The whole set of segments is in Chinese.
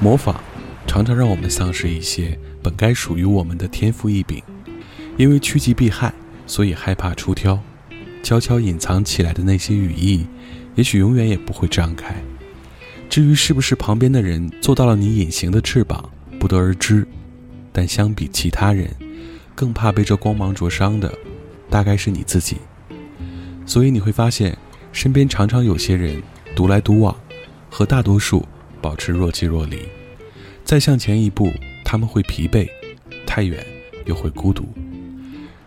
模仿常常让我们丧失一些本该属于我们的天赋异禀，因为趋吉避害，所以害怕出挑，悄悄隐藏起来的那些羽翼，也许永远也不会张开。至于是不是旁边的人做到了你隐形的翅膀，不得而知。但相比其他人，更怕被这光芒灼伤的，大概是你自己。所以你会发现，身边常常有些人独来独往，和大多数保持若即若离。再向前一步，他们会疲惫；太远，又会孤独。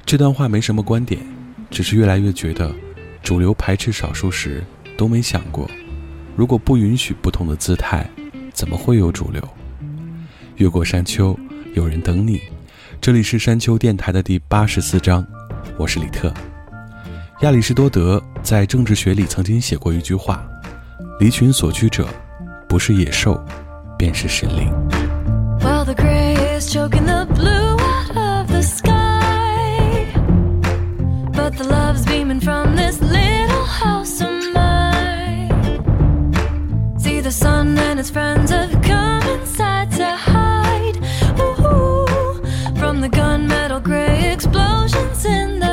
这段话没什么观点，只是越来越觉得，主流排斥少数时，都没想过，如果不允许不同的姿态，怎么会有主流？越过山丘，有人等你。这里是山丘电台的第八十四章，我是李特。亚里士多德在政治学里曾经写过一句话：“离群所居者，不是野兽，便是神灵。” gunmetal gray explosions in the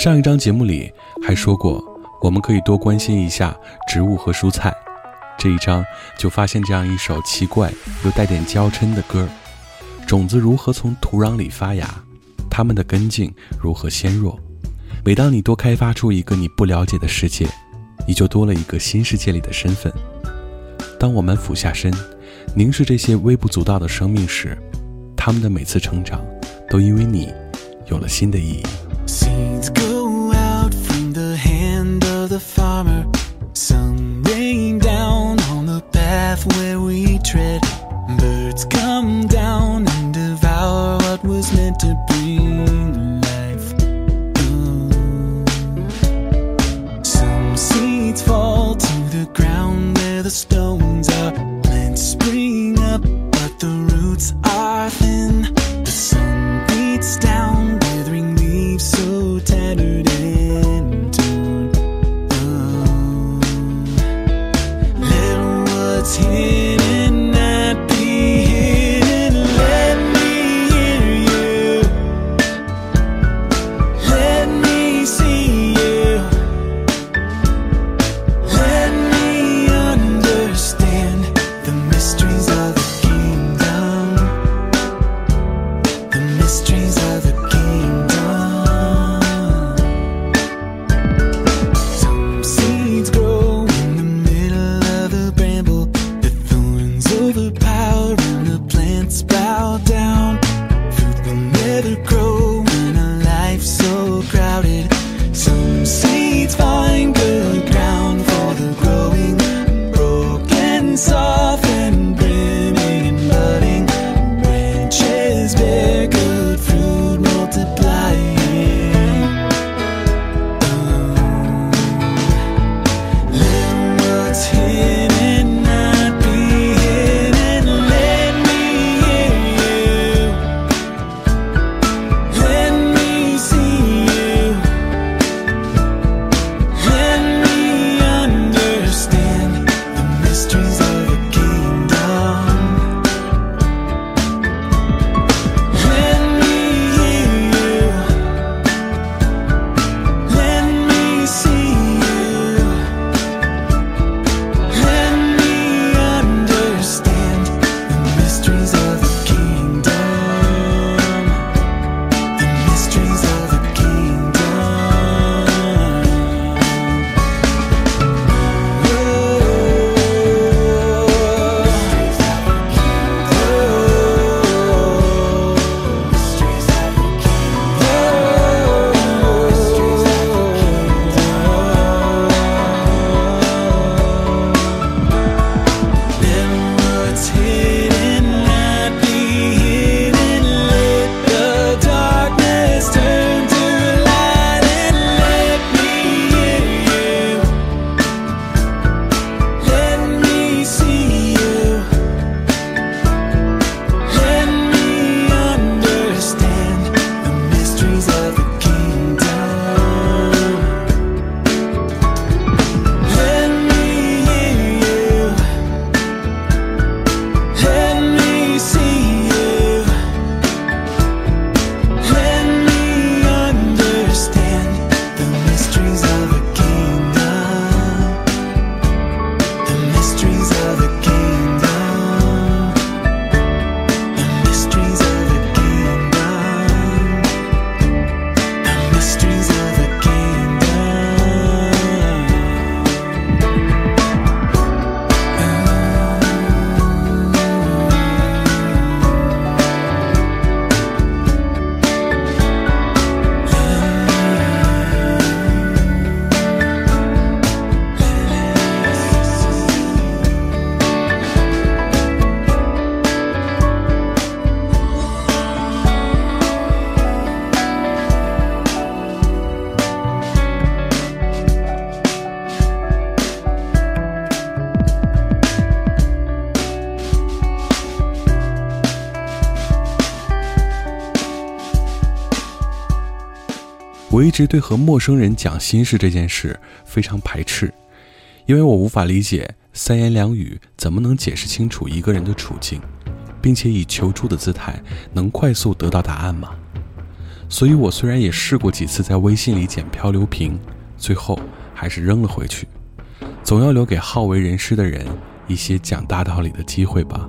上一章节目里还说过，我们可以多关心一下植物和蔬菜。这一章就发现这样一首奇怪又带点娇嗔的歌：种子如何从土壤里发芽，它们的根茎如何纤弱。每当你多开发出一个你不了解的世界，你就多了一个新世界里的身份。当我们俯下身，凝视这些微不足道的生命时，他们的每次成长，都因为你，有了新的意义。Seeds go out from the hand of the farmer. Some rain down on the path where we tread. Birds come down and devour what was meant to bring life. Some seeds fall to the ground where the stones are. Plants spring up, but the roots are thin. 我一直对和陌生人讲心事这件事非常排斥，因为我无法理解三言两语怎么能解释清楚一个人的处境，并且以求助的姿态能快速得到答案吗？所以我虽然也试过几次在微信里捡漂流瓶，最后还是扔了回去。总要留给好为人师的人一些讲大道理的机会吧。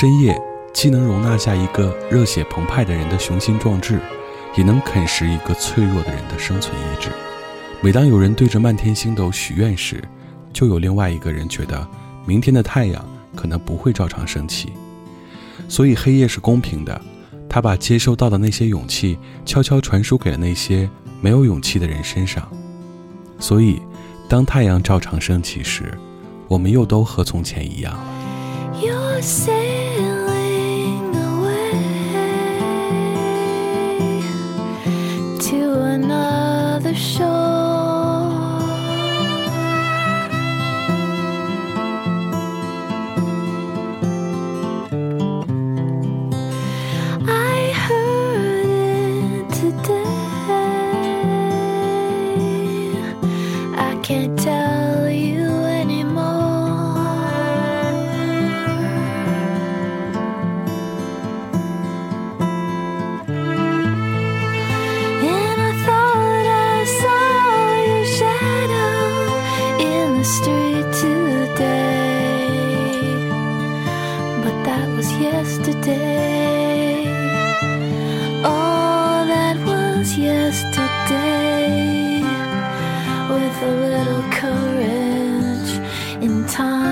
深夜既能容纳下一个热血澎湃的人的雄心壮志，也能啃食一个脆弱的人的生存意志。每当有人对着漫天星斗许愿时，就有另外一个人觉得明天的太阳可能不会照常升起。所以黑夜是公平的，他把接收到的那些勇气悄悄传输给了那些没有勇气的人身上。所以，当太阳照常升起时，我们又都和从前一样。了 another shore. Time,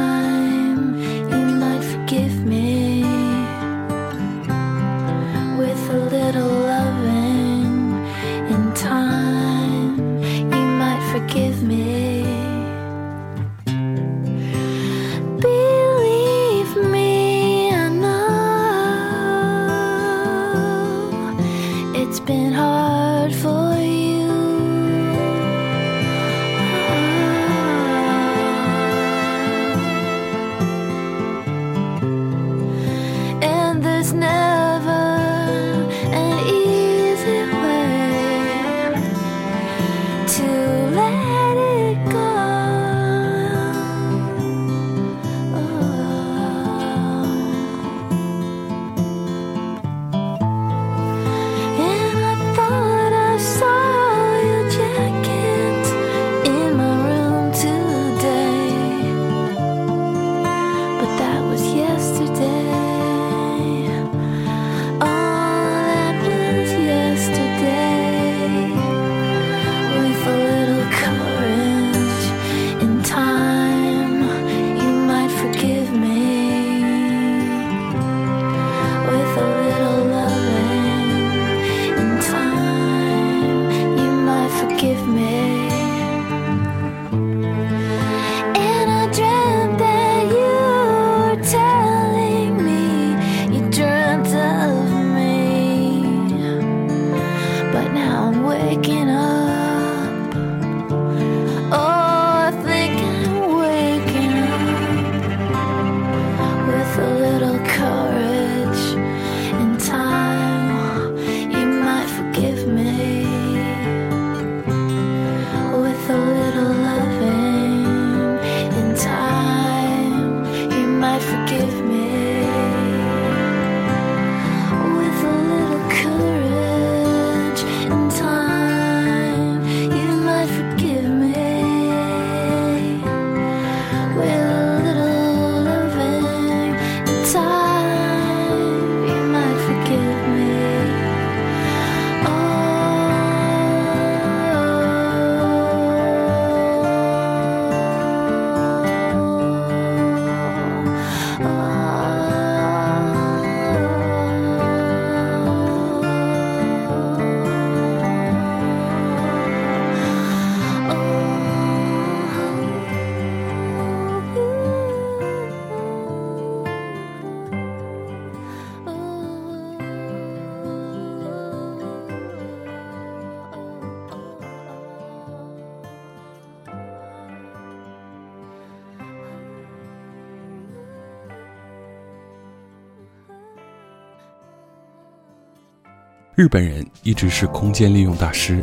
日本人一直是空间利用大师，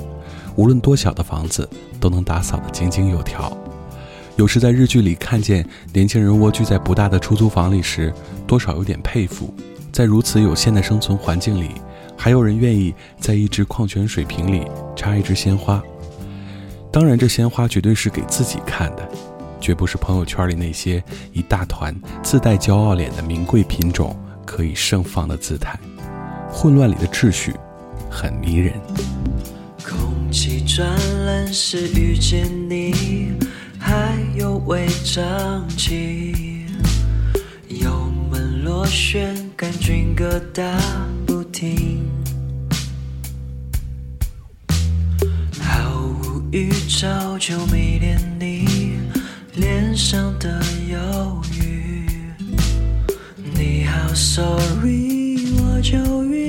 无论多小的房子都能打扫得井井有条。有时在日剧里看见年轻人蜗居在不大的出租房里时，多少有点佩服。在如此有限的生存环境里，还有人愿意在一只矿泉水瓶里插一支鲜花。当然，这鲜花绝对是给自己看的，绝不是朋友圈里那些一大团自带骄傲脸的名贵品种可以盛放的姿态。混乱里的秩序，很迷人。空气转冷时遇见你，还有违章期，油门螺旋，杆菌疙瘩不停，毫无预兆就迷恋你脸上的忧郁。你好，sorry，九月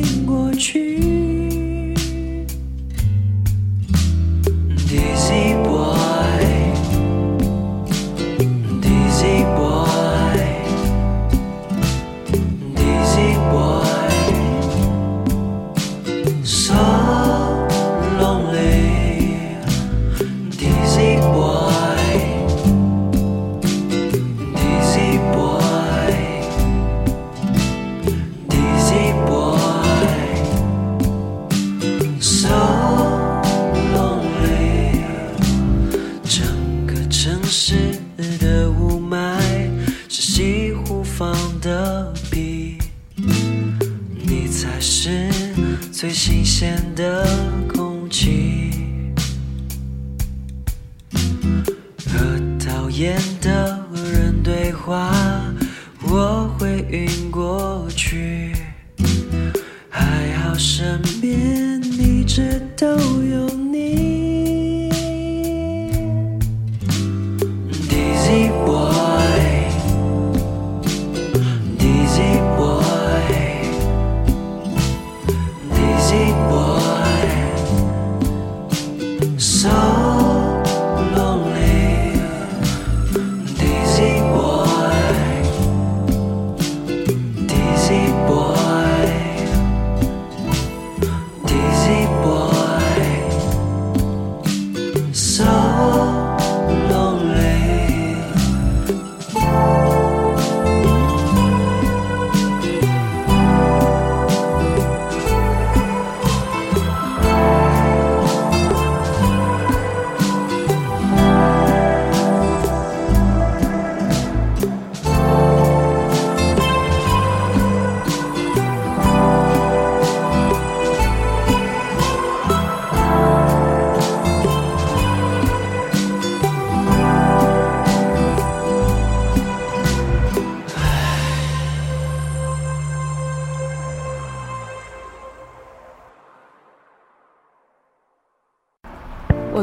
deep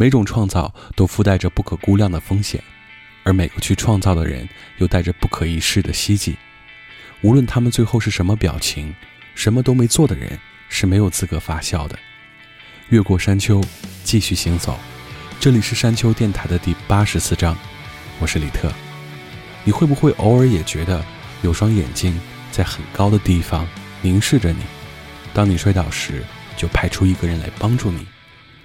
每种创造都附带着不可估量的风险，而每个去创造的人又带着不可一世的希冀。无论他们最后是什么表情，什么都没做的人是没有资格发笑的。越过山丘，继续行走。这里是山丘电台的第八十四章，我是李特。你会不会偶尔也觉得有双眼睛在很高的地方凝视着你？当你摔倒时，就派出一个人来帮助你。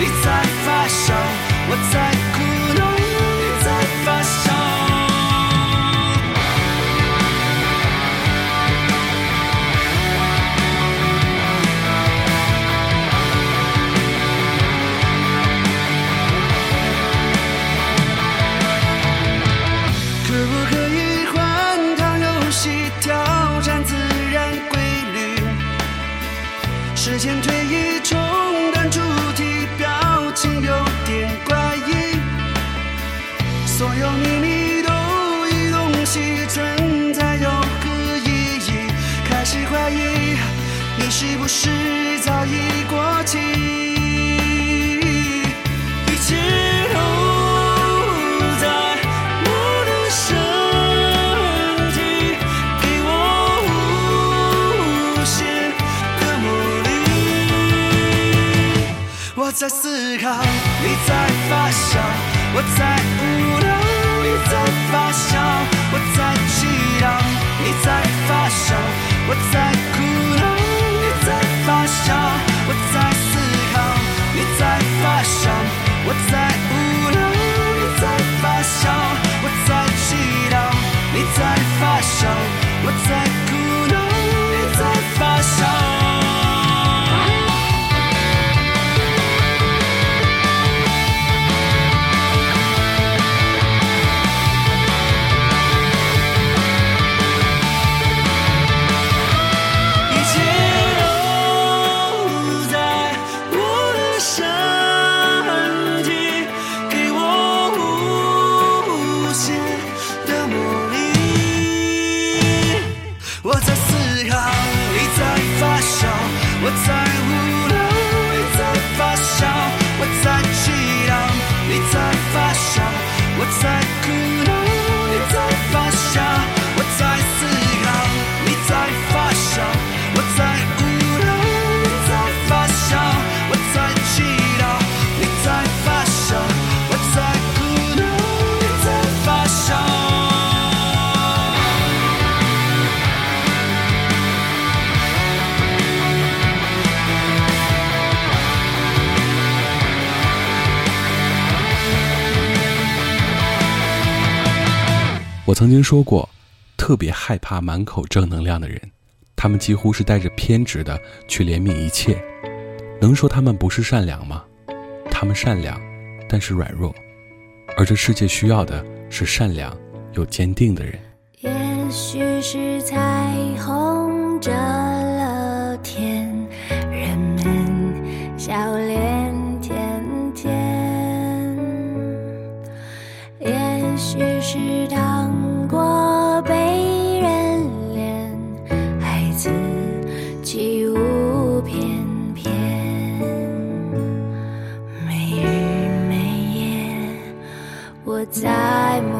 你在发烧；我在一切都在我的身体，给我无限的魔力。我在思考，你在发笑；我在无聊，你在发笑；我在祈祷，你在发笑；我在。曾经说过，特别害怕满口正能量的人，他们几乎是带着偏执的去怜悯一切。能说他们不是善良吗？他们善良，但是软弱。而这世界需要的是善良又坚定的人。也许是他。在梦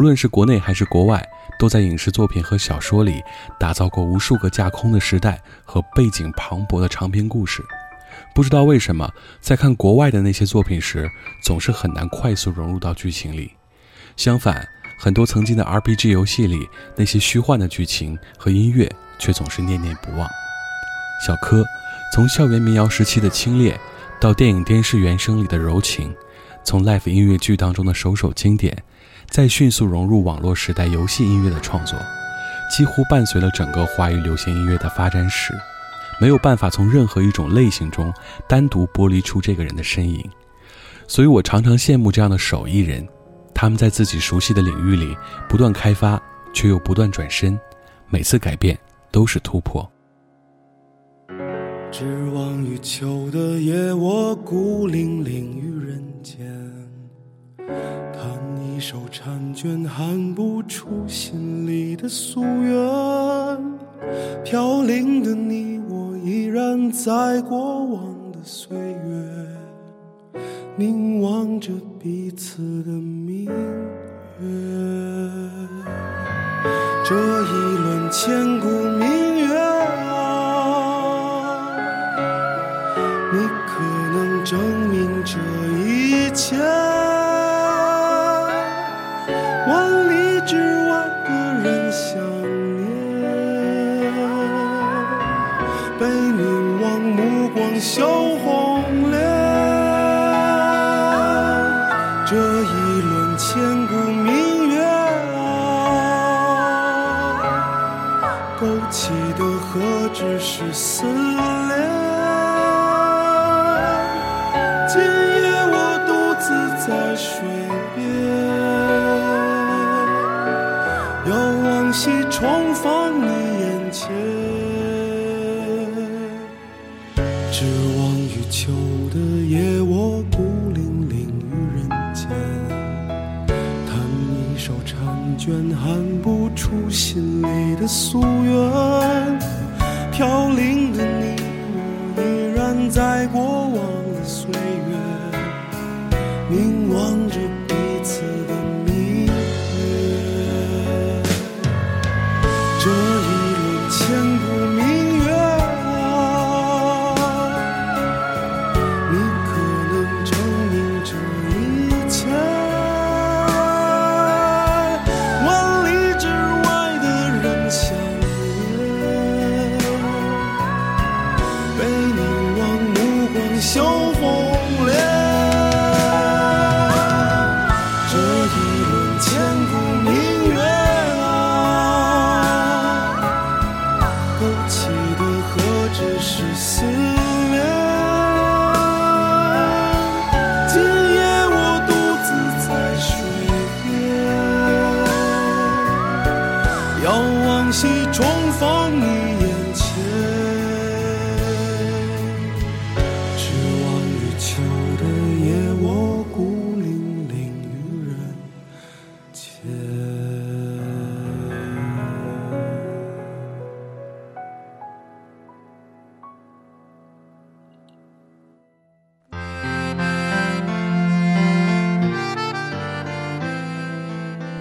无论是国内还是国外，都在影视作品和小说里打造过无数个架空的时代和背景磅礴的长篇故事。不知道为什么，在看国外的那些作品时，总是很难快速融入到剧情里。相反，很多曾经的 RPG 游戏里那些虚幻的剧情和音乐，却总是念念不忘。小柯，从校园民谣时期的清冽，到电影电视原声里的柔情，从 Live 音乐剧当中的首首经典，在迅速融入网络时代游戏音乐的创作，几乎伴随了整个华语流行音乐的发展史。没有办法从任何一种类型中单独剥离出这个人的身影，所以我常常羡慕这样的手艺人，他们在自己熟悉的领域里不断开发，却又不断转身，每次改变都是突破。指望于秋的夜，我孤零零于人间，一首婵娟，喊不出心里的夙愿。飘零的你我，依然在过往的岁月，凝望着彼此的明月。这一轮千古明月啊，你可能证明这一切？羞红脸。这一轮千古明月啊，勾起的何止是思念？今夜我独自在水边，遥望西重放你眼前，的夙愿。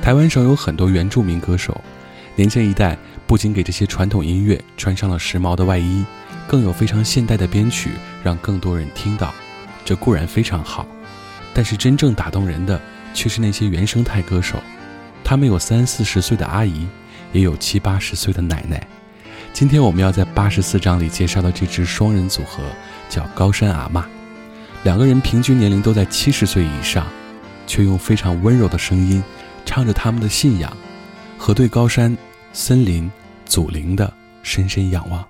台湾省有很多原住民歌手，年轻一代不仅给这些传统音乐穿上了时髦的外衣，更有非常现代的编曲，让更多人听到。这固然非常好，但是真正打动人的却是那些原生态歌手。他们有三四十岁的阿姨，也有七八十岁的奶奶。今天我们要在八十四章里介绍的这支双人组合叫高山阿嬷，两个人平均年龄都在七十岁以上，却用非常温柔的声音唱着他们的信仰和对高山、森林、祖灵的深深仰望。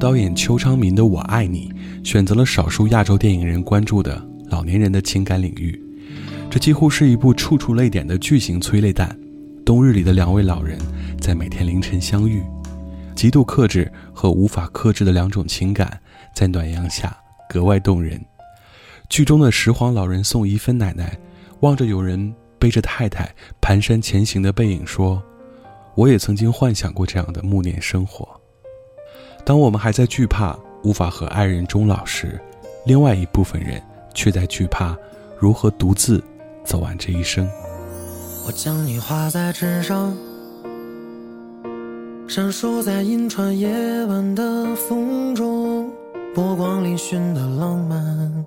导演邱昌民的《我爱你》选择了少数亚洲电影人关注的老年人的情感领域，这几乎是一部处处泪点的巨型催泪弹。冬日里的两位老人在每天凌晨相遇，极度克制和无法克制的两种情感在暖阳下格外动人。剧中的拾荒老人宋怡芬奶奶望着有人背着太太蹒跚前行的背影说：“我也曾经幻想过这样的暮年生活。”当我们还在惧怕无法和爱人终老时，另外一部分人却在惧怕如何独自走完这一生。我将你画在纸上，闪烁在银川夜晚的风中，波光粼粼的浪漫。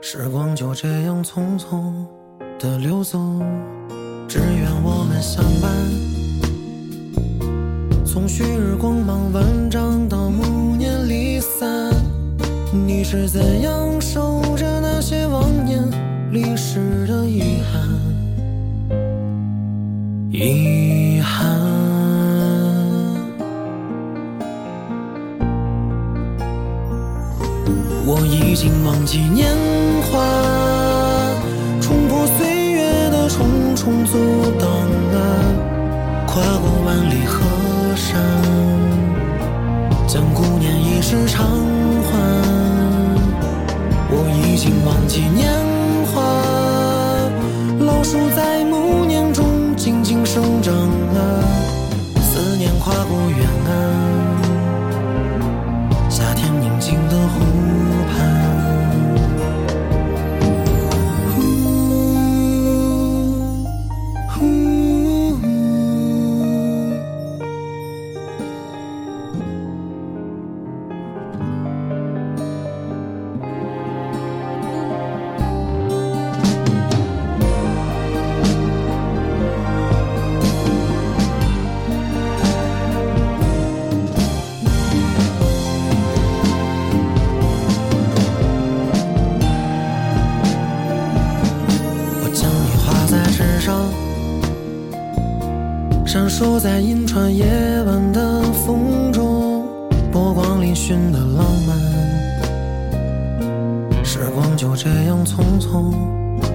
时光就这样匆匆的流走，只愿我们相伴。从旭日光芒万丈到暮年离散，你是怎样守着那些往年历史的遗憾？遗憾。我已经忘记年华，是偿还。我已经忘记年华，老树在暮年中静静生长在银川夜晚的风中，波光粼粼的浪漫。时光就这样匆匆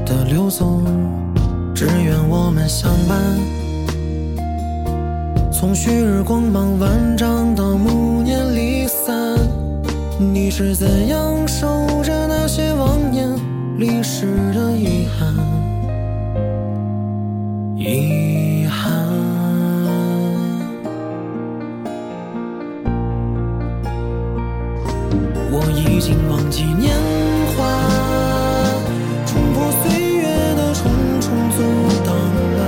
的流走，只愿我们相伴。从旭日光芒万丈到暮年离散，你是怎样守着那些往年历史的遗憾？遗记年华，冲破岁月的重重阻挡了，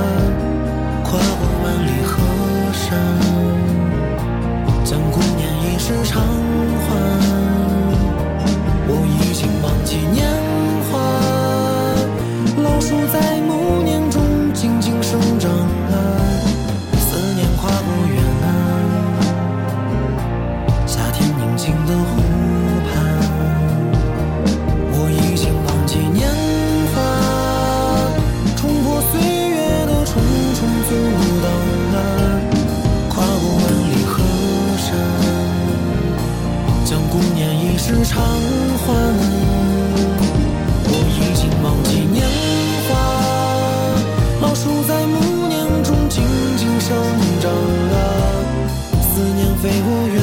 跨过万里河山，将顾念一世偿还。我已经忘记年华，老树在偿还。我已经忘记年华，老树在暮年中静静生长啊，思念飞过远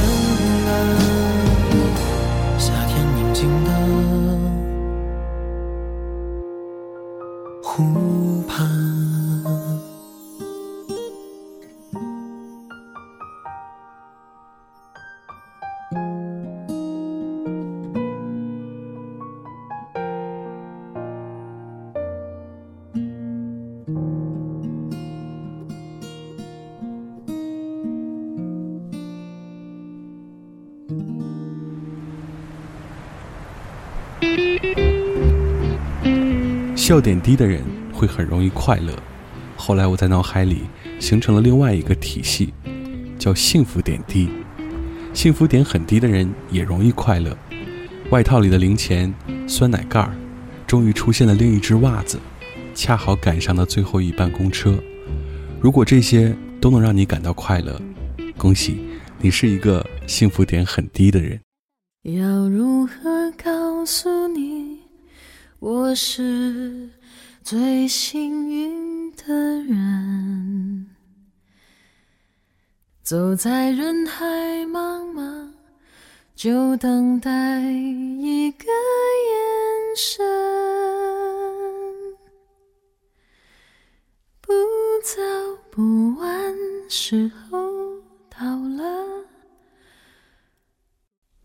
笑点低的人会很容易快乐。后来我在脑海里形成了另外一个体系，叫幸福点低。幸福点很低的人也容易快乐。外套里的零钱、酸奶盖儿，终于出现了另一只袜子，恰好赶上了最后一班公车。如果这些都能让你感到快乐，恭喜，你是一个幸福点很低的人。要如何告诉，我是最幸运的人？走在人海茫茫，就等待一个眼神。不早不晚，时候到了，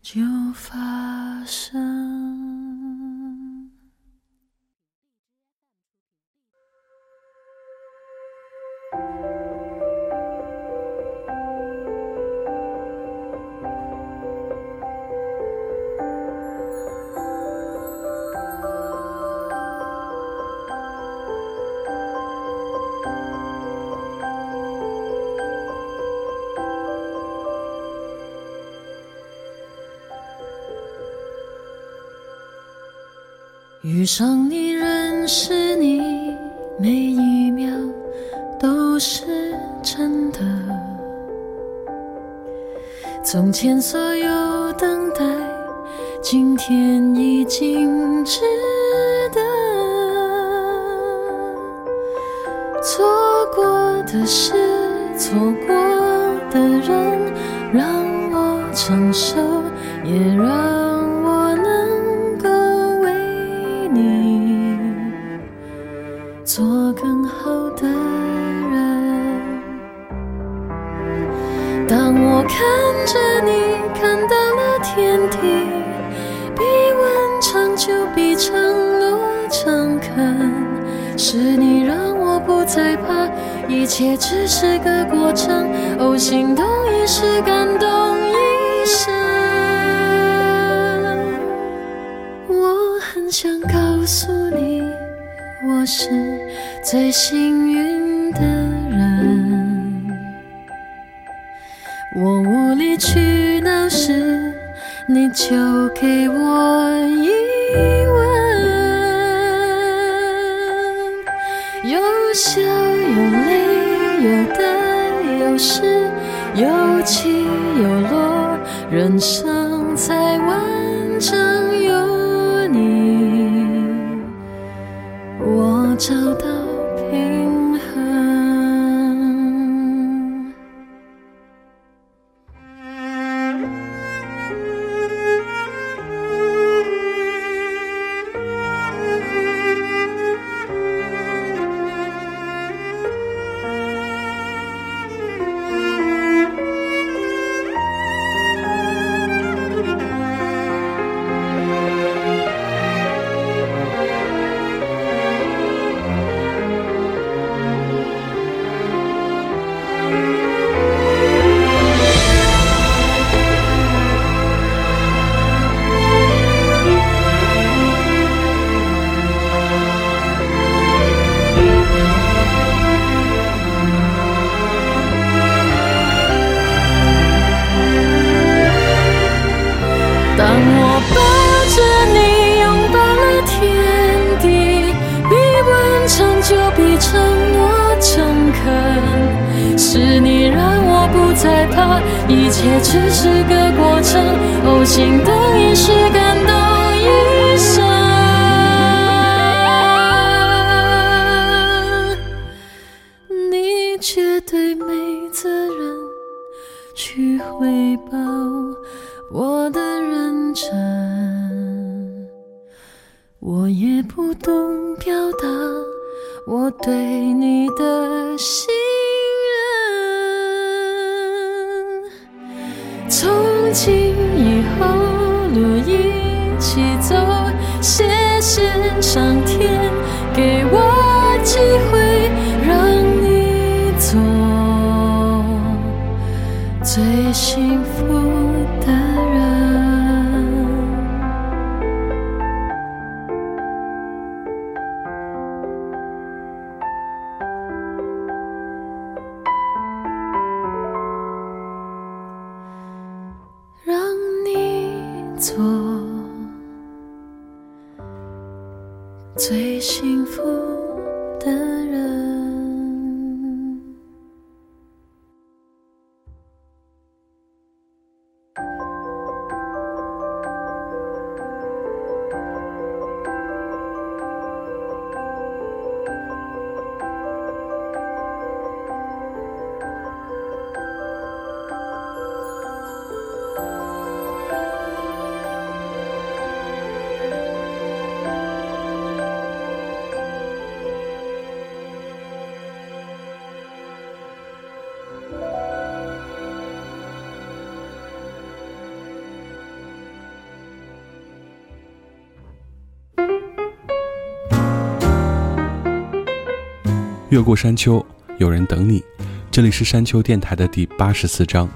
就发生。遇上你，认识你，每一秒都是真的。从前所有等待，今天已经值得。错过的事，错过的人，让我承受，也让着你，看到了天地，比问长久，比承诺诚恳。是你让我不再怕，一切只是个过程。哦，心动一时感动一生。我很想告诉你，我是最幸运幸福。越过山丘，有人等你。这里是山丘电台的第八十四章。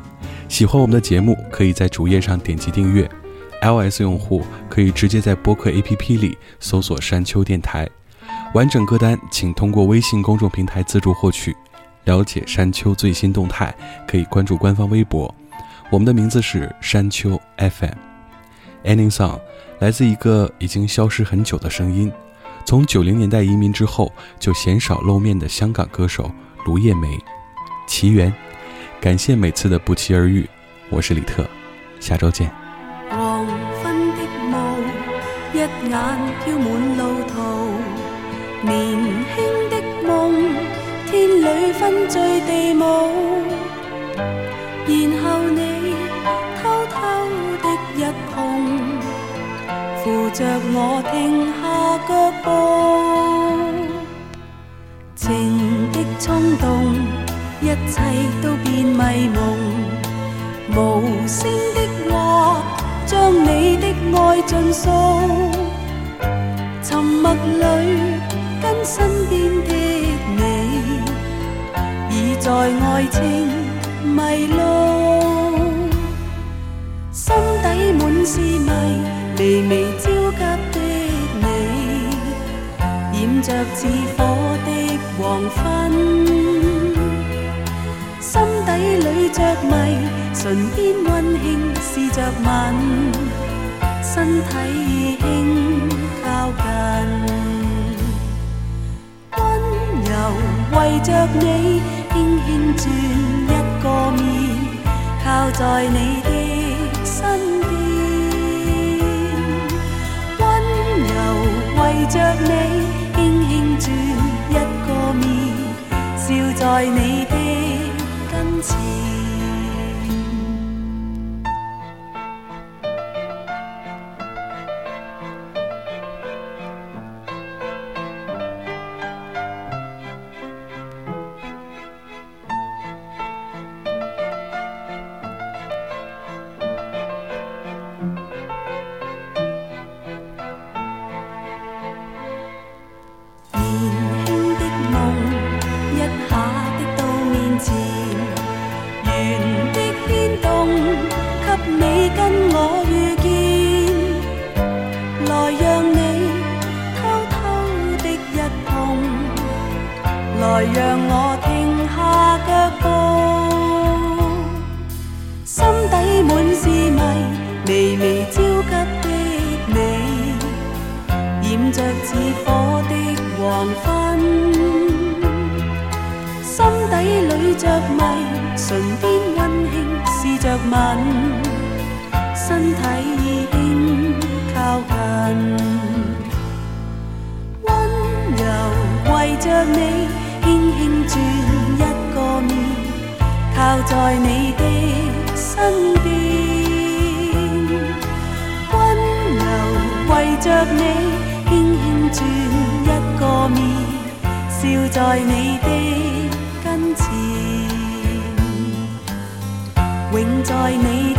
喜欢我们的节目，可以在主页上点击订阅。iOS 用户可以直接在播客 APP 里搜索“山丘电台”。完整歌单请通过微信公众平台自助获取。了解山丘最新动态，可以关注官方微博。我们的名字是山丘 FM。Ending song 来自一个已经消失很久的声音，从九零年代移民之后就鲜少露面的香港歌手卢叶梅。奇缘，感谢每次的不期而遇。我是李特，下周见。黄昏的雾，一眼飘满路途，年轻的梦，天里分醉地舞，然后你偷偷的一，扶着我停下脚步，情的冲动，一切都变迷蒙。无声的话，将你的爱尽诉。沉默里，跟身边的你，已在爱情迷路。心底满是迷，微微焦急的你，染着似火的黄昏。心底里着迷，唇边温馨试着吻，身体已轻靠近，温柔为着你轻轻转一个面，靠在你的着你轻轻转一个面，笑在你的跟前。你跟我遇见，来让你偷偷的一碰，来让我停下脚步，心底满是迷，微微焦急的你。染着似火的黄昏，心底里着迷，唇边温馨试着吻，身体轻靠近，温柔为着你轻轻转一个面，靠在你的身边。温柔为着你轻轻转一个面，笑在你的跟前，永在你